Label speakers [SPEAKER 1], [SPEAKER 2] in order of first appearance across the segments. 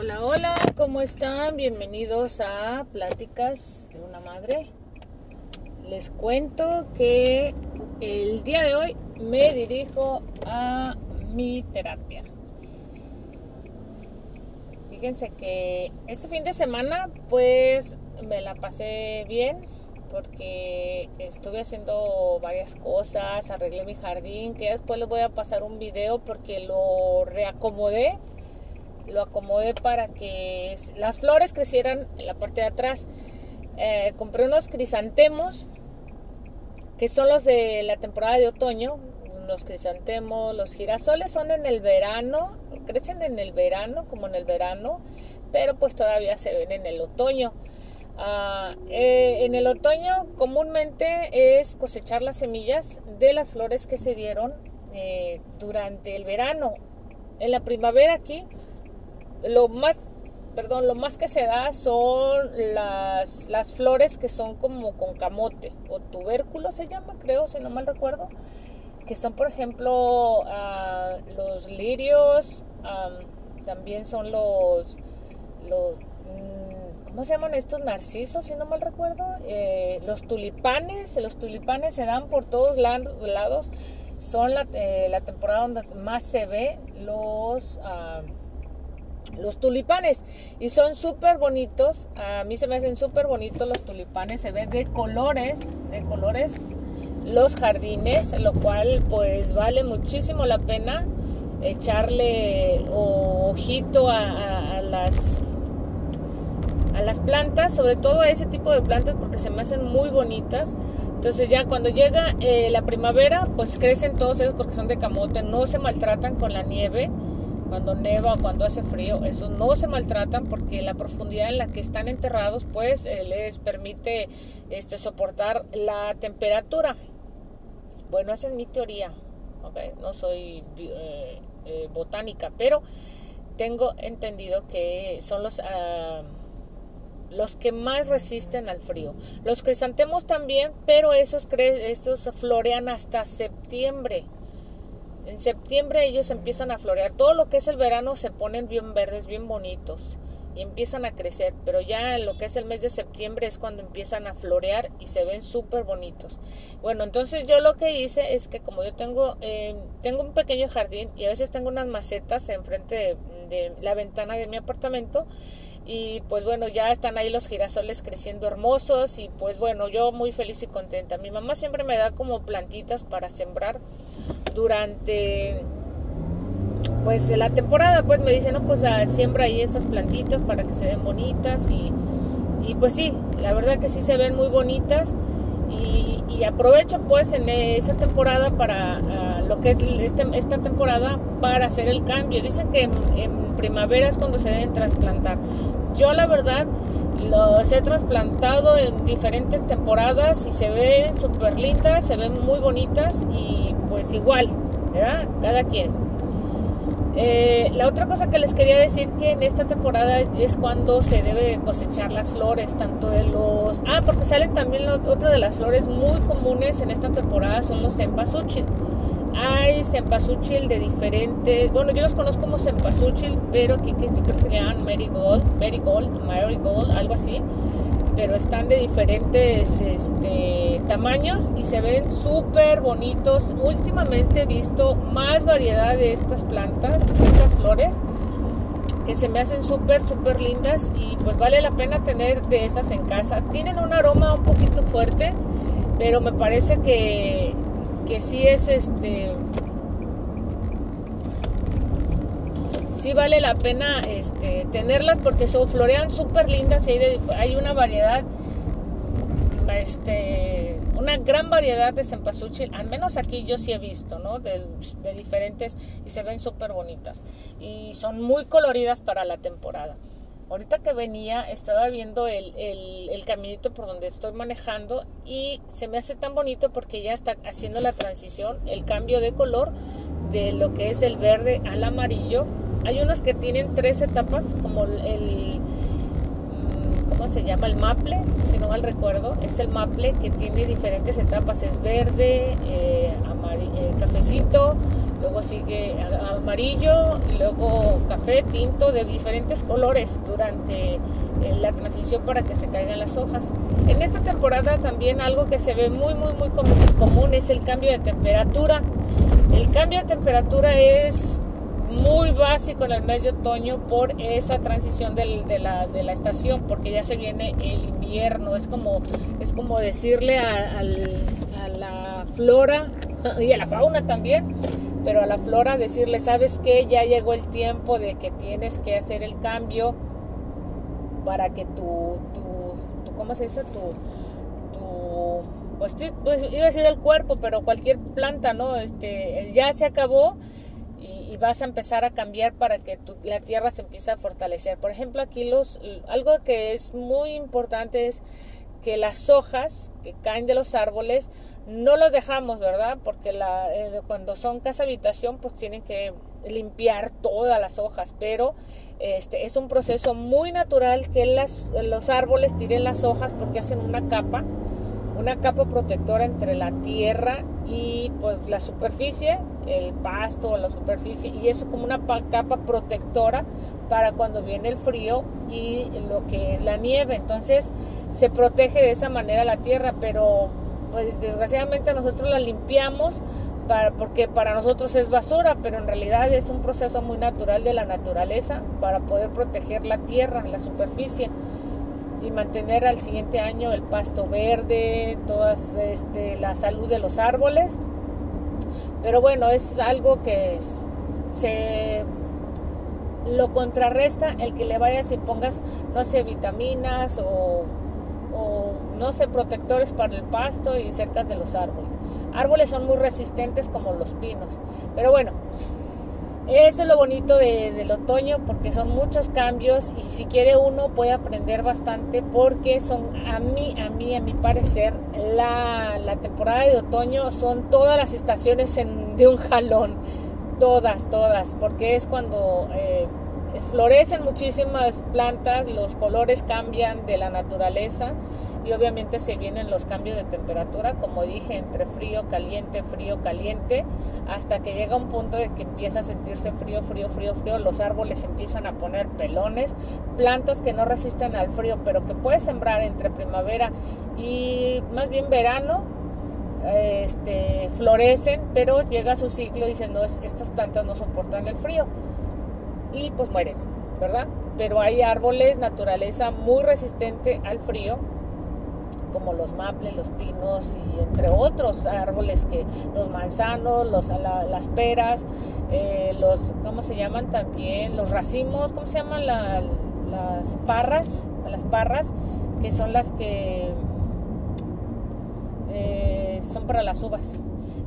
[SPEAKER 1] Hola, hola, ¿cómo están? Bienvenidos a Pláticas de una Madre. Les cuento que el día de hoy me dirijo a mi terapia. Fíjense que este fin de semana pues me la pasé bien porque estuve haciendo varias cosas, arreglé mi jardín, que después les voy a pasar un video porque lo reacomodé lo acomodé para que las flores crecieran en la parte de atrás. Eh, compré unos crisantemos, que son los de la temporada de otoño. Los crisantemos, los girasoles son en el verano, crecen en el verano, como en el verano, pero pues todavía se ven en el otoño. Ah, eh, en el otoño comúnmente es cosechar las semillas de las flores que se dieron eh, durante el verano. En la primavera aquí lo más, perdón, lo más que se da son las, las flores que son como con camote o tubérculo se llama, creo, si no mal recuerdo, que son por ejemplo ah, los lirios, también son los, los mm, ¿cómo se llaman estos narcisos, si no mal recuerdo? Eh, los tulipanes, los tulipanes se dan por todos lados, son la, eh, la temporada donde más se ve los los tulipanes. Y son súper bonitos a mí se me hacen súper bonitos los tulipanes se ven de colores de colores los jardines lo cual pues vale muchísimo la pena echarle ojito a, las a las plantas sobre todo a ese tipo de plantas porque se me hacen muy bonitas. Entonces ya cuando llega eh, la primavera pues crecen todos ellos porque son de camote no se maltratan con la nieve cuando neva cuando hace frío, esos no se maltratan porque la profundidad en la que están enterrados pues eh, les permite este, soportar la temperatura. Bueno, esa es mi teoría, ¿okay? no soy eh, eh, botánica, pero tengo entendido que son los, ah, los que más resisten al frío. Los crisantemos también, pero esos, esos florean hasta septiembre. En septiembre ellos empiezan a florear. Todo lo que es el verano se ponen bien verdes, bien bonitos y empiezan a crecer. Pero ya en lo que es el mes de septiembre es cuando empiezan a florear y se ven súper bonitos. Bueno, entonces yo lo que hice es que como yo tengo, eh, tengo un pequeño jardín y a veces tengo unas macetas enfrente de, de la ventana de mi apartamento y pues bueno, ya están ahí los girasoles creciendo hermosos y pues bueno, yo muy feliz y contenta. Mi mamá siempre me da como plantitas para sembrar durante pues la temporada, pues me dice, no, pues ah, siembra ahí esas plantitas para que se den bonitas y, y pues sí, la verdad que sí se ven muy bonitas y, y aprovecho pues en esa temporada para ah, lo que es este, esta temporada para hacer el cambio. Dicen que en primavera es cuando se deben trasplantar. Yo la verdad los he trasplantado en diferentes temporadas y se ven súper lindas, se ven muy bonitas y pues igual, ¿verdad? Cada quien. Eh, la otra cosa que les quería decir que en esta temporada es cuando se debe cosechar las flores, tanto de los... Ah, porque salen también otra de las flores muy comunes en esta temporada son los cempasúchil. Hay cempasúchil de diferentes, bueno, yo los conozco como cempasúchil, pero aquí que creo que le llaman marigold, marigold, algo así. Pero están de diferentes este, tamaños y se ven súper bonitos. Últimamente he visto más variedad de estas plantas, de estas flores, que se me hacen súper, súper lindas y pues vale la pena tener de esas en casa. Tienen un aroma un poquito fuerte, pero me parece que que sí es este sí vale la pena este, tenerlas porque son florean súper lindas y hay, una variedad este una gran variedad de cempasúchil al menos aquí yo sí he visto no de, de diferentes y se ven súper bonitas y son muy coloridas para la temporada Ahorita que venía estaba viendo el, el, caminito por donde estoy manejando y se me hace tan bonito porque ya está haciendo la transición, el cambio de color de lo que es el verde al amarillo. Hay unos que tienen tres etapas, como el, mm, ¿cómo se llama? El maple, si no mal recuerdo. Es el maple que tiene diferentes etapas. Es verde, eh, eh, cafecito, luego sigue amarillo, luego café, tinto, de diferentes colores durante eh, la transición para que se caigan las hojas. En esta temporada también algo que se ve muy, muy, muy común es el cambio de temperatura. El cambio de temperatura es muy básico en el mes de otoño por esa transición de, la, de, la, estación, porque ya se viene el invierno. Es como, es como decirle a, a la flora y a la fauna también, pero a la flora decirle, ¿sabes qué? Ya llegó el tiempo de que tienes que hacer el cambio para que tu, tu, tu ¿cómo se dice? Tu, tu pues, pues, iba a decir el cuerpo, pero cualquier planta, ¿no? Este, ya se acabó y, vas a empezar a cambiar para que la tierra se empiece a fortalecer. Por ejemplo, aquí los, algo que es muy importante es que las hojas que caen de los árboles no los dejamos, ¿verdad? Porque la, eh, cuando son casa habitación, pues tienen que limpiar todas las hojas, pero este es un proceso muy natural que las, los árboles tiren las hojas porque hacen una capa, una capa protectora entre la tierra y pues la superficie, el pasto, la superficie, y eso como una capa protectora para cuando viene el frío y lo que es la nieve. Entonces se protege de esa manera la tierra, pero pues desgraciadamente nosotros la limpiamos para, porque para nosotros es basura, pero en realidad es un proceso muy natural de la naturaleza para poder proteger la tierra, la superficie y mantener al siguiente año el pasto verde, toda este, la salud de los árboles. Pero bueno, es algo que se lo contrarresta el que le vayas y pongas, no sé, vitaminas o no sé, protectores para el pasto y cerca de los árboles. Árboles son muy resistentes como los pinos. Pero bueno, eso es lo bonito del otoño porque son muchos cambios y si quiere uno puede aprender bastante porque son a mí, a mí, a mi parecer, la, la temporada de otoño son todas las estaciones en, de un jalón. Todas, todas, porque es cuando... Eh, florecen muchísimas plantas, los colores cambian de la naturaleza y obviamente se vienen los cambios de temperatura, como dije, entre frío, caliente, frío, caliente, hasta que llega un punto de que empieza a sentirse frío, frío, frío, frío, los árboles empiezan a poner pelones, plantas que no resisten al frío, pero que puedes sembrar entre primavera y más bien verano, este, florecen, pero llega su ciclo no, estas plantas no soportan el frío y pues mueren, ¿verdad? Pero hay árboles, naturaleza muy resistente al frío, como los maples, los pinos y entre otros árboles que los manzanos, los, las peras, eh, los, ¿cómo se llaman también? Los racimos, ¿cómo se llaman? las parras, las parras, que son las que eh, son para las uvas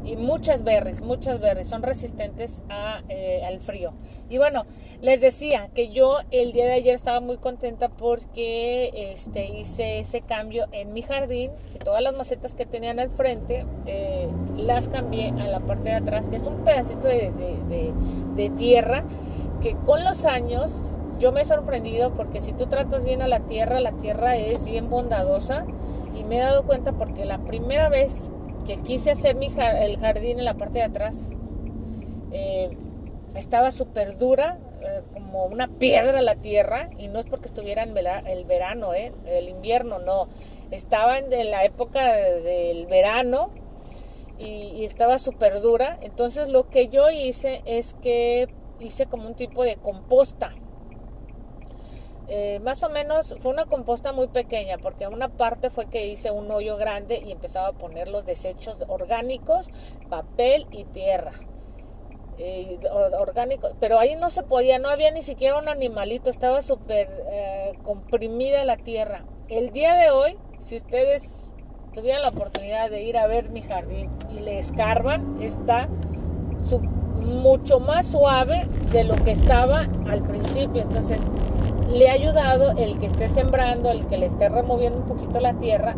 [SPEAKER 1] y muchas berries, muchas berries son resistentes eh, al frío. Y bueno, les decía que yo el día de ayer estaba muy contenta porque este, hice ese cambio en mi jardín, que todas las macetas que tenían al frente eh, las cambié a la parte de atrás, que es un pedacito de tierra que con los años yo me he sorprendido porque si tú tratas bien a la tierra, la tierra es bien bondadosa y me he dado cuenta porque la primera vez que quise hacer mi el jardín en la parte de atrás. Eh, estaba súper dura, eh, como una piedra la tierra, y no es porque estuviera en el verano, eh, el invierno, no. Estaba en la época del verano y, y estaba súper dura. Entonces lo que yo hice es que hice como un tipo de composta eh, más o menos fue una composta muy pequeña porque una parte fue que hice un hoyo grande y empezaba a poner los desechos orgánicos, papel y tierra. Eh, pero ahí no se podía, no había ni siquiera un animalito, estaba súper eh, comprimida la tierra. El día de hoy, si ustedes tuvieran la oportunidad de ir a ver mi jardín y le escarban, está mucho más suave de lo que estaba al principio. Entonces, le ha ayudado el que esté sembrando, el que le esté removiendo un poquito la tierra.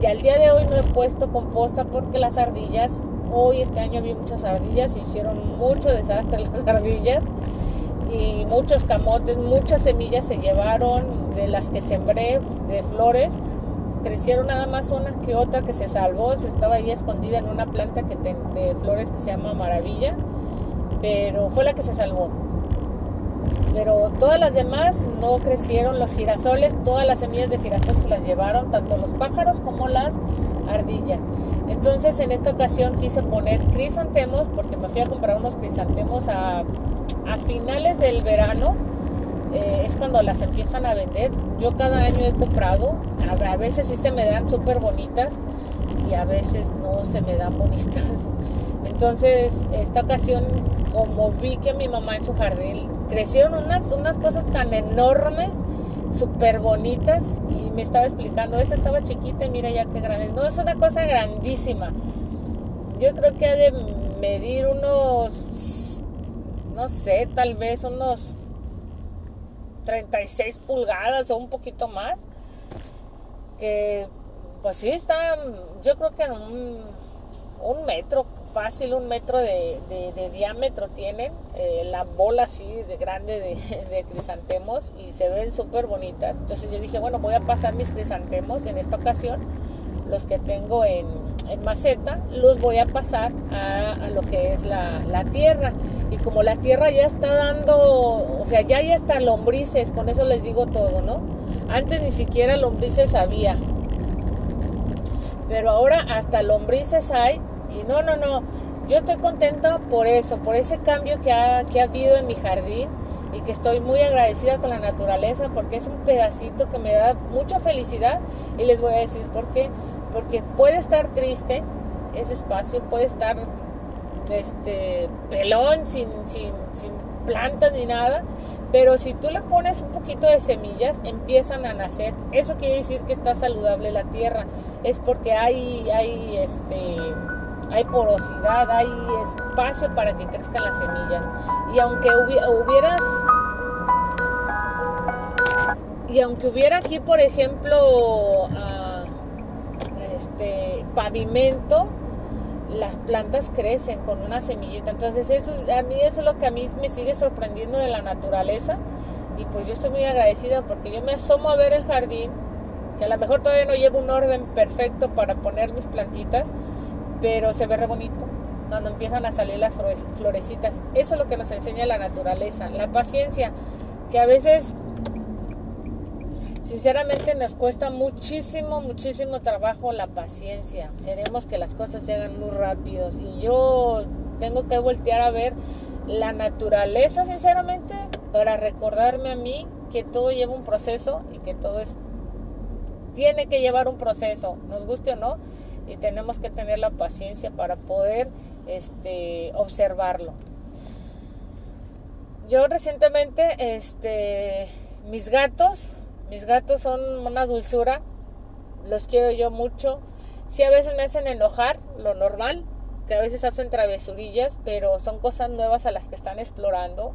[SPEAKER 1] Ya el día de hoy no he puesto composta porque las ardillas, hoy este año vi muchas ardillas, hicieron mucho desastre las ardillas y muchos camotes, muchas semillas se llevaron de las que sembré de flores. Crecieron nada más una que otra que se salvó, se estaba ahí escondida en una planta que de flores que se llama Maravilla, pero fue la que se salvó pero todas las demás no crecieron. Los girasoles, todas las semillas de girasol se las llevaron, tanto los pájaros como las ardillas. Entonces en esta ocasión quise poner crisantemos porque me fui a comprar unos crisantemos a, a finales del verano. Eh, es cuando las empiezan a vender. Yo cada año he comprado. A, a veces sí se me dan súper bonitas y a veces no se me dan bonitas. Entonces esta ocasión como vi que mi mamá en su jardín crecieron unas, unas cosas tan enormes, súper bonitas, y me estaba explicando, esa estaba chiquita y mira ya qué grande. No, es una cosa grandísima. Yo creo que ha de medir unos, no sé, tal vez unos 36 pulgadas o un poquito más. Que pues sí, está, yo creo que en un un metro, fácil, un metro de, diámetro tienen, eh, la bola así de grande de, crisantemos y se ven súper bonitas. Entonces yo dije, bueno, voy a pasar mis crisantemos en esta ocasión, los que tengo en, maceta, los voy a pasar a, lo que es la, la, tierra. Y como la tierra ya está dando, o sea, ya hay hasta lombrices, con eso les digo todo, ¿no? Antes ni siquiera lombrices había. Pero ahora hasta lombrices hay y no, no, no, yo estoy contenta por eso, por ese cambio que ha, que ha habido en mi jardín y que estoy muy agradecida con la naturaleza porque es un pedacito que me da mucha felicidad y les voy a decir por qué. Porque puede estar triste ese espacio, puede estar este pelón, sin, sin, sin plantas ni nada, pero si tú le pones un poquito de semillas, empiezan a nacer. Eso quiere decir que está saludable la tierra. Es porque hay, hay este hay porosidad, hay espacio para que crezcan las semillas. Y aunque hubieras y aunque hubiera aquí, por ejemplo, ah, este pavimento, las plantas crecen con una semillita. Entonces, eso a mí eso es lo que a mí me sigue sorprendiendo de la naturaleza. Y pues yo estoy muy agradecida porque yo me asomo a ver el jardín, que a lo mejor todavía no llevo un orden perfecto para poner mis plantitas, pero se ve re bonito cuando empiezan a salir las florecitas. Eso es lo que nos enseña la naturaleza, la paciencia, que a veces sinceramente nos cuesta muchísimo, muchísimo trabajo la paciencia. Queremos que las cosas se hagan muy rápidos y yo tengo que voltear a ver la naturaleza, sinceramente, para recordarme a mí que todo lleva un proceso y que todo es tiene que llevar un proceso, nos guste o no y tenemos que tener la paciencia para poder este, observarlo. Yo recientemente, este, mis gatos, mis gatos son una dulzura, los quiero yo mucho. Sí, a veces me hacen enojar, lo normal, que a veces hacen travesurillas, pero son cosas nuevas a las que están explorando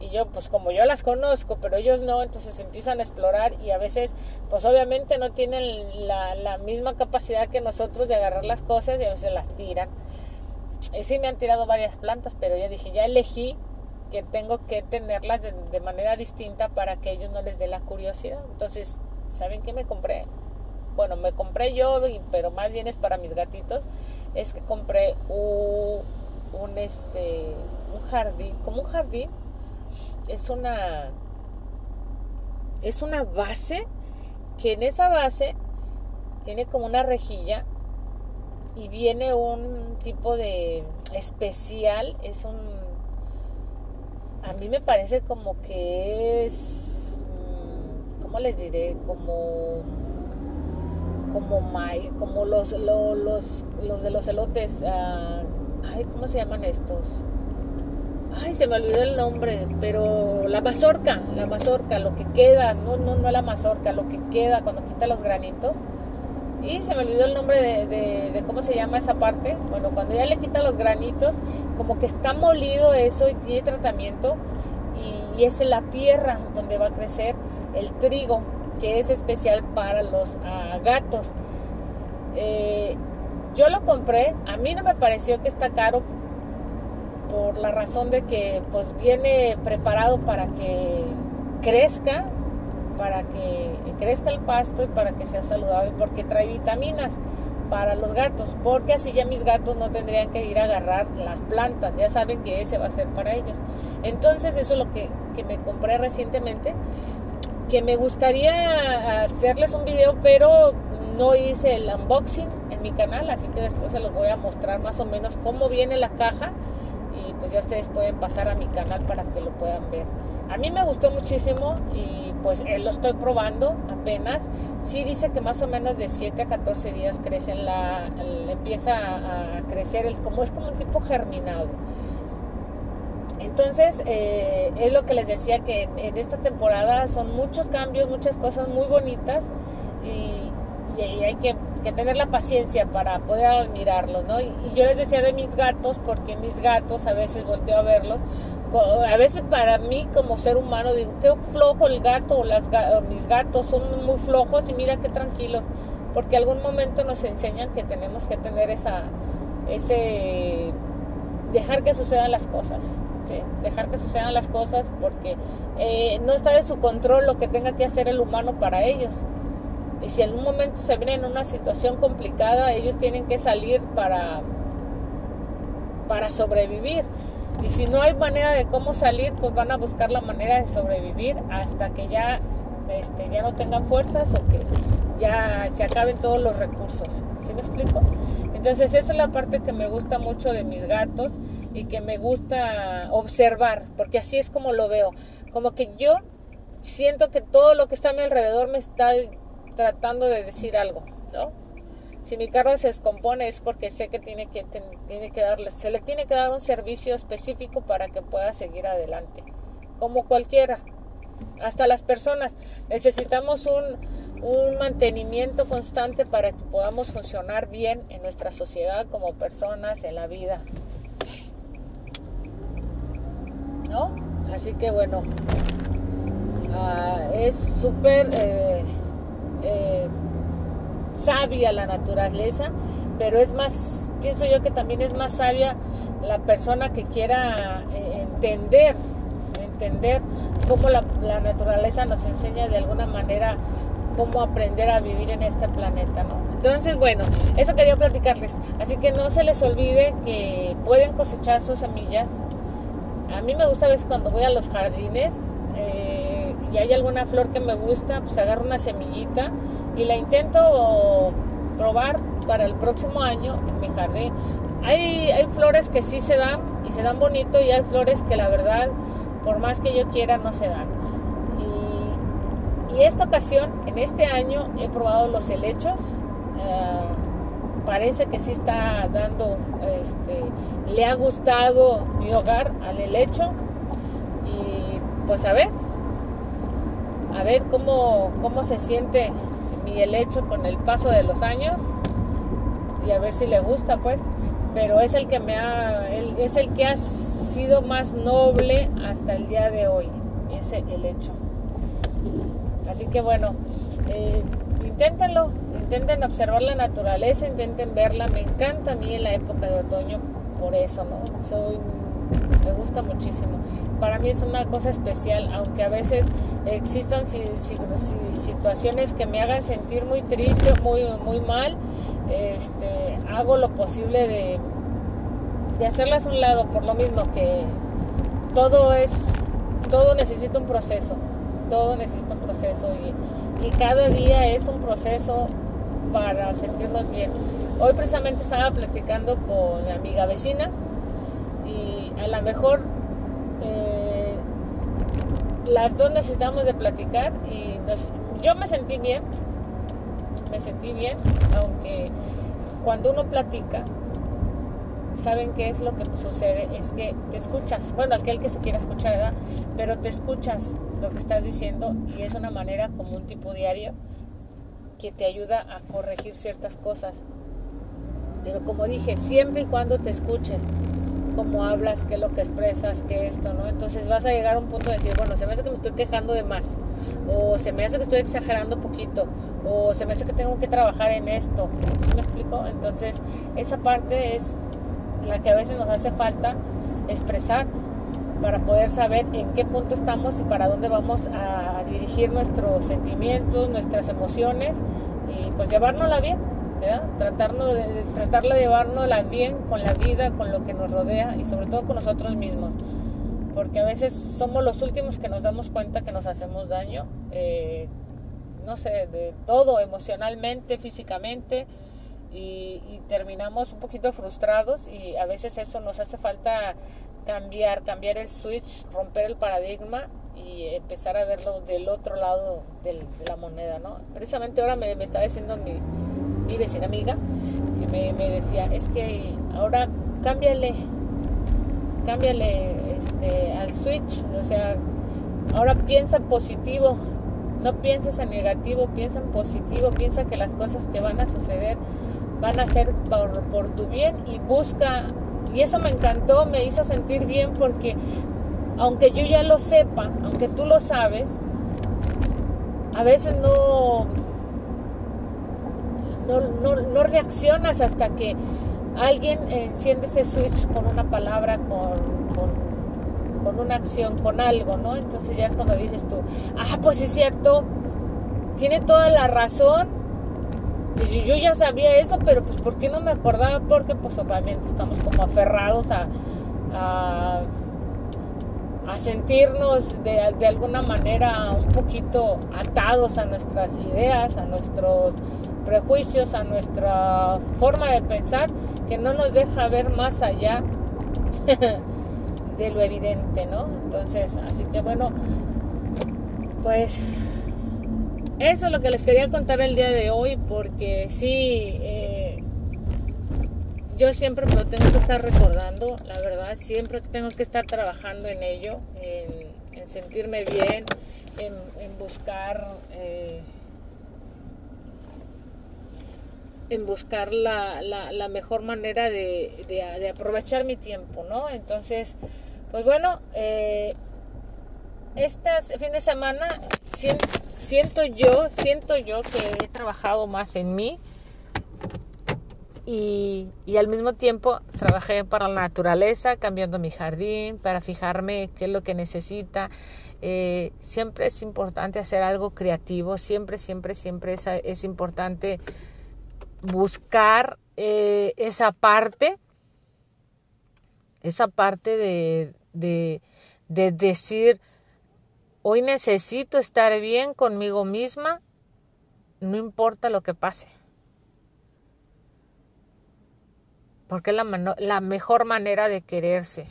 [SPEAKER 1] y yo pues como yo las conozco pero ellos no entonces empiezan a explorar y a veces pues obviamente no tienen la, misma capacidad que nosotros de agarrar las cosas y a veces las tiran y sí me han tirado varias plantas pero ya dije ya elegí que tengo que tenerlas de, manera distinta para que ellos no les dé la curiosidad. Entonces saben qué me compré bueno me compré yo pero más bien es para mis gatitos es que compré un, un este un jardín como un jardín es una es una base que en esa base tiene como una rejilla y viene un tipo de especial, es un a mí me parece como que es mm, ¿cómo les diré? como como como los, los, los, de los elotes, ah, ay, ¿cómo se llaman estos? ay, se me olvidó el nombre, pero la mazorca, la mazorca, lo que queda, no, no, no la mazorca, lo que queda cuando quita los granitos. Y se me olvidó el nombre de, cómo se llama esa parte. Bueno, cuando ya le quita los granitos, como que está molido eso y tiene tratamiento. Y, es la tierra donde va a crecer el trigo, que es especial para los ah, gatos. Eh, yo lo compré, a mí no me pareció que está caro por la razón de que pues viene preparado para que crezca, para que crezca el pasto y para que sea saludable, porque trae vitaminas para los gatos, porque así ya mis gatos no tendrían que ir a agarrar las plantas, ya saben que ese va a ser para ellos. Entonces eso es lo que, que me compré recientemente, que me gustaría hacerles un video, pero no hice el unboxing en mi canal, así que después se los voy a mostrar más o menos cómo viene la caja y pues ya ustedes pueden pasar a mi canal para que lo puedan ver. A mí me gustó muchísimo y pues eh, lo estoy probando apenas. Sí dice que más o menos de 7 a 14 días crecen la, empieza a, crecer el, como es como un tipo germinado. Entonces, eh, es lo que les decía que en, esta temporada son muchos cambios, muchas cosas muy bonitas y, hay que, tener la paciencia para poder admirarlos, ¿no? Y, yo les decía de mis gatos, porque mis gatos a veces volteo a verlos, a veces para mí como ser humano digo, qué flojo el gato o, las, mis gatos son muy flojos y mira qué tranquilos, porque algún momento nos enseñan que tenemos que tener esa, ese, dejar que sucedan las cosas, dejar que sucedan las cosas porque eh, no está de su control lo que tenga que hacer el humano para ellos. Y si en un momento se ven en una situación complicada, ellos tienen que salir para, para sobrevivir. Y si no hay manera de cómo salir, pues van a buscar la manera de sobrevivir hasta que ya, este, ya no tengan fuerzas o que ya se acaben todos los recursos. ¿Sí me explico? Entonces esa es la parte que me gusta mucho de mis gatos y que me gusta observar, porque así es como lo veo. Como que yo siento que todo lo que está a mi alrededor me está tratando de decir algo, ¿no? Si mi carro se descompone es porque sé que tiene que, tiene que darle, se le tiene que dar un servicio específico para que pueda seguir adelante, como cualquiera. Hasta las personas necesitamos un, un mantenimiento constante para que podamos funcionar bien en nuestra sociedad como personas, en la vida. Así que bueno, ah, es súper eh, eh, sabia la naturaleza, pero es más, pienso yo que también es más sabia la persona que quiera eh, entender, entender cómo la, la, naturaleza nos enseña de alguna manera cómo aprender a vivir en este planeta, ¿no? Entonces, bueno, eso quería platicarles. Así que no se les olvide que pueden cosechar sus semillas, a mí me gusta a veces cuando voy a los jardines y hay alguna flor que me gusta, pues agarro una semillita y la intento probar para el próximo año en mi jardín. Hay, hay flores que sí se dan y se dan bonito y hay flores que la verdad, por más que yo quiera, no se dan. Y, y esta ocasión, en este año, he probado los helechos. Eh, parece que sí está dando, este, le ha gustado mi hogar al helecho y pues a ver, a ver cómo, cómo se siente mi helecho con el paso de los años y a ver si le gusta pues, pero es el que me ha, es el que ha sido más noble hasta el día de hoy, ese helecho. Así que bueno, eh, inténtenlo, intenten observar la naturaleza, intenten verla. Me encanta a mí en la época de otoño por eso, ¿no? Soy me gusta muchísimo. Para mí es una cosa especial, aunque a veces existan situaciones que me hagan sentir muy triste muy, muy mal, este, hago lo posible de, de hacerlas a un lado, por lo mismo que todo es, todo necesita un proceso, todo necesita un proceso y, y cada día es un proceso para sentirnos bien. Hoy precisamente estaba platicando con mi amiga vecina a lo mejor eh, las dos necesitamos de platicar y yo me sentí bien, me sentí bien, aunque cuando uno platica, saben qué es lo que sucede, es que te escuchas, bueno, aquel que se quiera escuchar, ¿verdad? Pero te escuchas lo que estás diciendo y es una manera como un tipo diario que te ayuda a corregir ciertas cosas. Pero como dije, siempre y cuando te escuches cómo hablas, qué es lo que expresas, qué esto, ¿no? Entonces vas a llegar a un punto de decir, bueno, se me hace que me estoy quejando de más, o se me hace que estoy exagerando poquito, o se me hace que tengo que trabajar en esto, ¿sí me explico? Entonces esa parte es la que a veces nos hace falta expresar para poder saber en qué punto estamos y para dónde vamos a, dirigir nuestros sentimientos, nuestras emociones y pues llevárnosla bien, Tratarnos de, tratarlo de bien con la vida, con lo que nos rodea y sobre todo con nosotros mismos. Porque a veces somos los últimos que nos damos cuenta que nos hacemos daño, eh, no sé, de todo, emocionalmente, físicamente, y, terminamos un poquito frustrados y a veces eso nos hace falta cambiar, cambiar el switch, romper el paradigma y empezar a verlo del otro lado de la moneda, ¿no? Precisamente ahora me, me estaba diciendo mi, mi, vecina amiga, que me, decía, es que ahora cámbiale, cámbiale este, al switch, o sea, ahora piensa positivo, no pienses en negativo, piensa en positivo, piensa que las cosas que van a suceder van a ser por, por tu bien y busca y eso me encantó, me hizo sentir bien porque aunque yo ya lo sepa, aunque tú lo sabes, a veces no, no, no, reaccionas hasta que alguien enciende ese switch con una palabra, con, con, una acción, con algo, ¿no? Entonces ya es cuando dices tú, ah, pues es cierto, tiene toda la razón. Pues yo ya sabía eso, pero pues ¿por qué no me acordaba? Porque pues obviamente estamos como aferrados a, a a sentirnos de, de, alguna manera un poquito atados a nuestras ideas, a nuestros prejuicios, a nuestra forma de pensar, que no nos deja ver más allá de lo evidente, ¿no? Entonces, así que bueno, pues eso es lo que les quería contar el día de hoy, porque sí, eh, yo siempre me lo tengo que estar recordando, la verdad, siempre tengo que estar trabajando en ello, en, sentirme bien, en, buscar... Eh, en buscar la, la, mejor manera de, de, aprovechar mi tiempo, ¿no? Entonces, pues bueno, eh, este fin de semana siento, yo, siento yo que he trabajado más en mí, y, y, al mismo tiempo trabajé para la naturaleza, cambiando mi jardín, para fijarme qué es lo que necesita. Eh, siempre es importante hacer algo creativo, siempre, siempre, siempre es, es importante buscar eh, esa parte, esa parte de, de, de decir, hoy necesito estar bien conmigo misma, no importa lo que pase. porque es la, la mejor manera de quererse.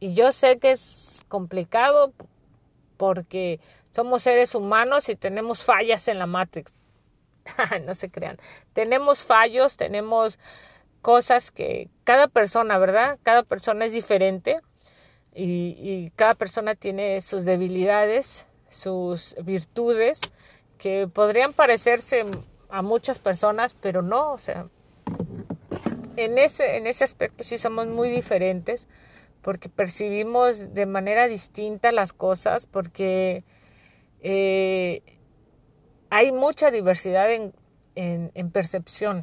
[SPEAKER 1] Y yo sé que es complicado porque somos seres humanos y tenemos fallas en la Matrix. no se crean. Tenemos fallos, tenemos cosas que cada persona, ¿verdad? Cada persona es diferente y, cada persona tiene sus debilidades, sus virtudes que podrían parecerse a muchas personas, pero no, o sea, en ese, en ese aspecto sí somos muy diferentes porque percibimos de manera distinta las cosas, porque eh, hay mucha diversidad en, percepción.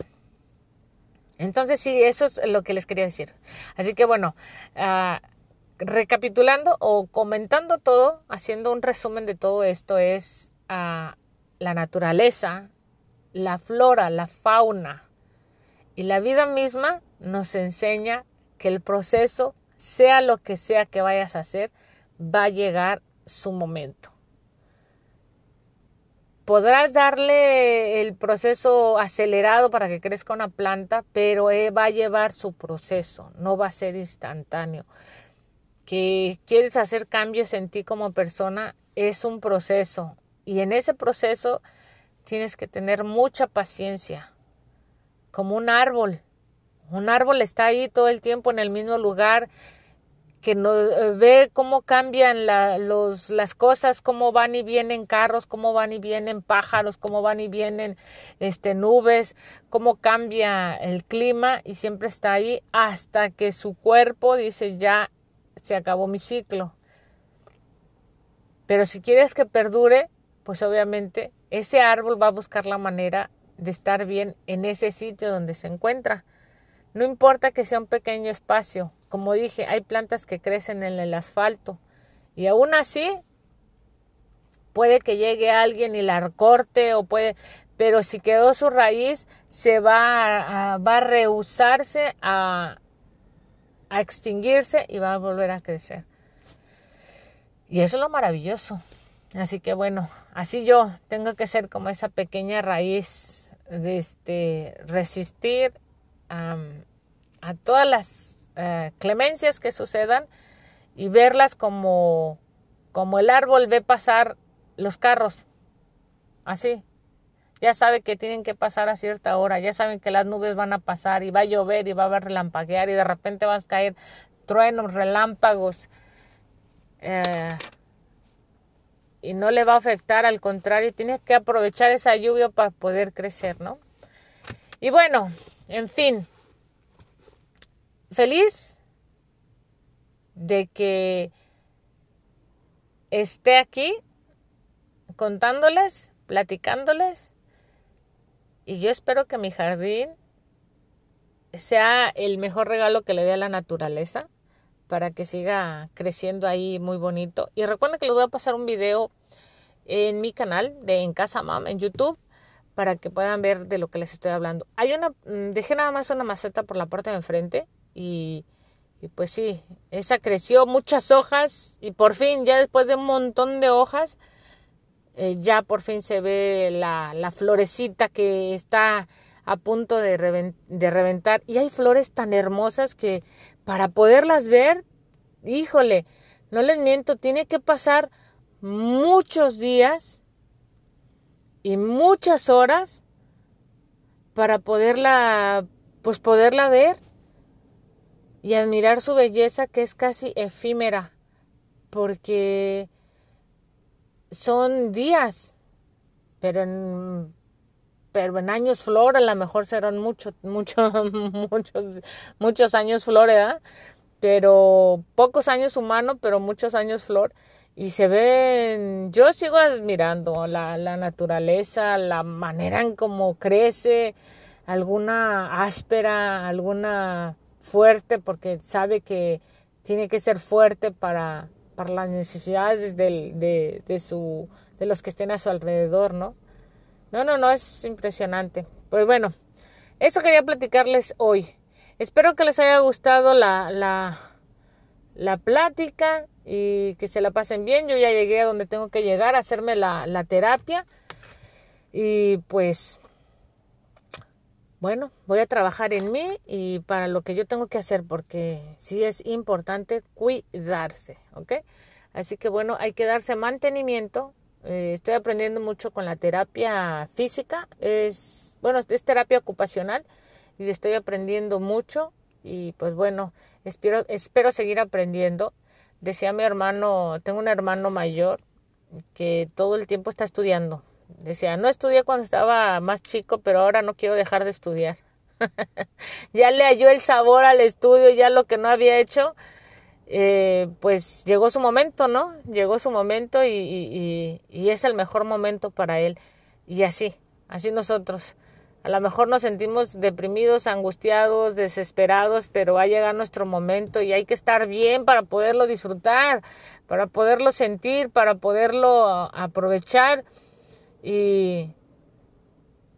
[SPEAKER 1] Entonces sí, eso es lo que les quería decir. Así que bueno, ah, recapitulando o comentando todo, haciendo un resumen de todo esto, es uh, la naturaleza, la flora, la fauna, y la vida misma nos enseña que el proceso, sea lo que sea que vayas a hacer, va a llegar su momento. Podrás darle el proceso acelerado para que crezca una planta, pero eh, va a llevar su proceso, no va a ser instantáneo. Que quieres hacer cambios en ti como persona es un proceso y en ese proceso tienes que tener mucha paciencia, como un árbol. Un árbol está ahí todo el tiempo en el mismo lugar, que no, eh, ve cómo cambian los, las cosas, cómo van y vienen carros, cómo van y vienen pájaros, cómo van y vienen este, nubes, cómo cambia el clima y siempre está ahí hasta que su cuerpo dice ya se acabó mi ciclo. Pero si quieres que perdure, pues obviamente ese árbol va a buscar la manera de estar bien en ese sitio donde se encuentra. No importa que sea un pequeño espacio, como dije, hay plantas que crecen en el asfalto y aún así puede que llegue alguien y la corte o puede, pero si quedó su raíz, se va a, va rehusarse a, a extinguirse y va a volver a crecer. Y eso es lo maravilloso. Así que bueno, así yo tengo que ser como esa pequeña raíz de este, resistir a todas las eh, clemencias que sucedan y verlas como, como el árbol ve pasar los carros. Así. Ya sabe que tienen que pasar a cierta hora, ya saben que las nubes van a pasar y va a llover y va a haber relampaguear y de repente van a caer truenos, relámpagos. Eh, y no le va a afectar, al contrario, tiene que aprovechar esa lluvia para poder crecer, ¿no? Y bueno, en fin, feliz de que esté aquí contándoles, platicándoles, y yo espero que mi jardín sea el mejor regalo que le dé a la naturaleza para que siga creciendo ahí muy bonito. Y recuerden que les voy a pasar un video en mi canal de En Casa Mam en YouTube para que puedan ver de lo que les estoy hablando. Hay una, mm, dejé nada más una maceta por la parte de enfrente y, pues sí, esa creció muchas hojas y por fin, ya después de un montón de hojas, eh, ya por fin se ve la, la florecita que está a punto de, de reventar. Y hay flores tan hermosas que para poderlas ver, híjole, no les miento, tiene que pasar muchos días y muchas horas para poderla, pues poderla ver y admirar su belleza que es casi efímera, porque son días, pero en, pero en años flor a lo mejor serán muchos, muchos, muchos, muchos años flor, ¿verdad? Pero pocos años humano, pero muchos años flor. Y se ven, yo sigo admirando la, la naturaleza, la manera en cómo crece, alguna áspera, alguna fuerte, porque sabe que tiene que ser fuerte para, para las necesidades de, de, su, de los que estén a su alrededor, ¿no? No, no, no, es impresionante. Pues bueno, eso quería platicarles hoy. Espero que les haya gustado la, la, la plática y que se la pasen bien. Yo ya llegué a donde tengo que llegar a hacerme la, la terapia. Y pues bueno, voy a trabajar en mí y para lo que yo tengo que hacer, porque sí es importante cuidarse, ¿ok? Así que bueno, hay que darse mantenimiento. Eh, estoy aprendiendo mucho con la terapia física, es, bueno, es terapia ocupacional y estoy aprendiendo mucho y pues bueno, espero, espero seguir aprendiendo. Decía mi hermano, tengo un hermano mayor que todo el tiempo está estudiando, Decía, no estudié cuando estaba más chico, pero ahora no quiero dejar de estudiar. ya le halló el sabor al estudio, ya lo que no había hecho, eh, pues llegó su momento, ¿no? Llegó su momento y, es el mejor momento para él. Y así, así nosotros. A lo mejor nos sentimos deprimidos, angustiados, desesperados, pero va a llegar nuestro momento y hay que estar bien para poderlo disfrutar, para poderlo sentir, para poderlo aprovechar y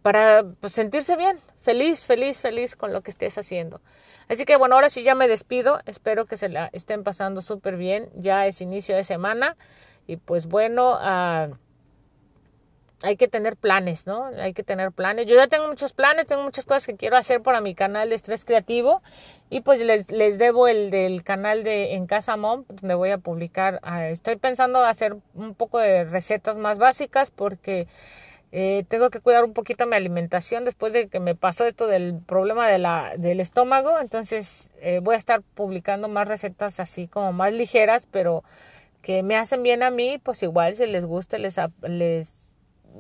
[SPEAKER 1] para pues, sentirse bien, feliz, feliz, feliz con lo que estés haciendo. Así que bueno, ahora sí ya me despido, espero que se la estén pasando súper bien, ya es inicio de semana y pues bueno, uh, hay que tener planes, ¿no? Hay que tener planes. Yo ya tengo muchos planes, tengo muchas cosas que quiero hacer para mi canal de Estrés Creativo y pues les, les debo el del canal de En Casa Mom, donde voy a publicar. Ah, estoy pensando hacer un poco de recetas más básicas porque eh, tengo que cuidar un poquito mi alimentación después de que me pasó esto del problema de la, del estómago. Entonces eh, voy a estar publicando más recetas así como más ligeras, pero que me hacen bien a mí, pues igual si les gusta, les, les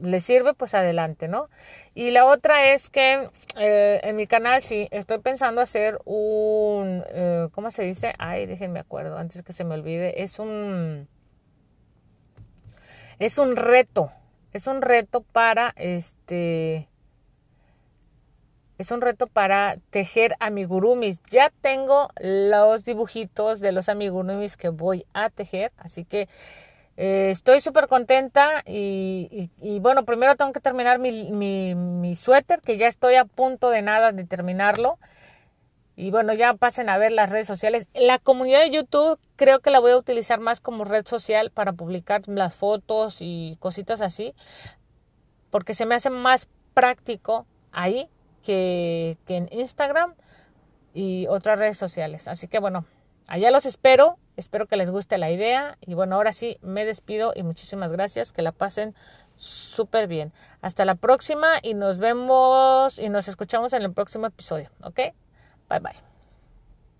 [SPEAKER 1] le sirve, pues adelante, ¿no? Y la otra es que eh, en mi canal sí estoy pensando hacer un, eh, ¿cómo se dice? Ay, déjenme acuerdo, antes que se me olvide, es un, es un reto, es un reto para, este, es un reto para tejer amigurumis. Ya tengo los dibujitos de los amigurumis que voy a tejer, así que Eh, estoy súper contenta y, bueno, primero tengo que terminar mi, mi, mi, suéter, que ya estoy a punto de nada de terminarlo. Y bueno, ya pasen a ver las redes sociales. La comunidad de YouTube creo que la voy a utilizar más como red social para publicar las fotos y cositas así, porque se me hace más práctico ahí que, que en Instagram y otras redes sociales. Así que bueno, allá los espero. Espero que les guste la idea y bueno, ahora sí me despido y muchísimas gracias, que la pasen súper bien. Hasta la próxima y nos vemos y nos escuchamos en el próximo episodio, ¿ok? Bye bye.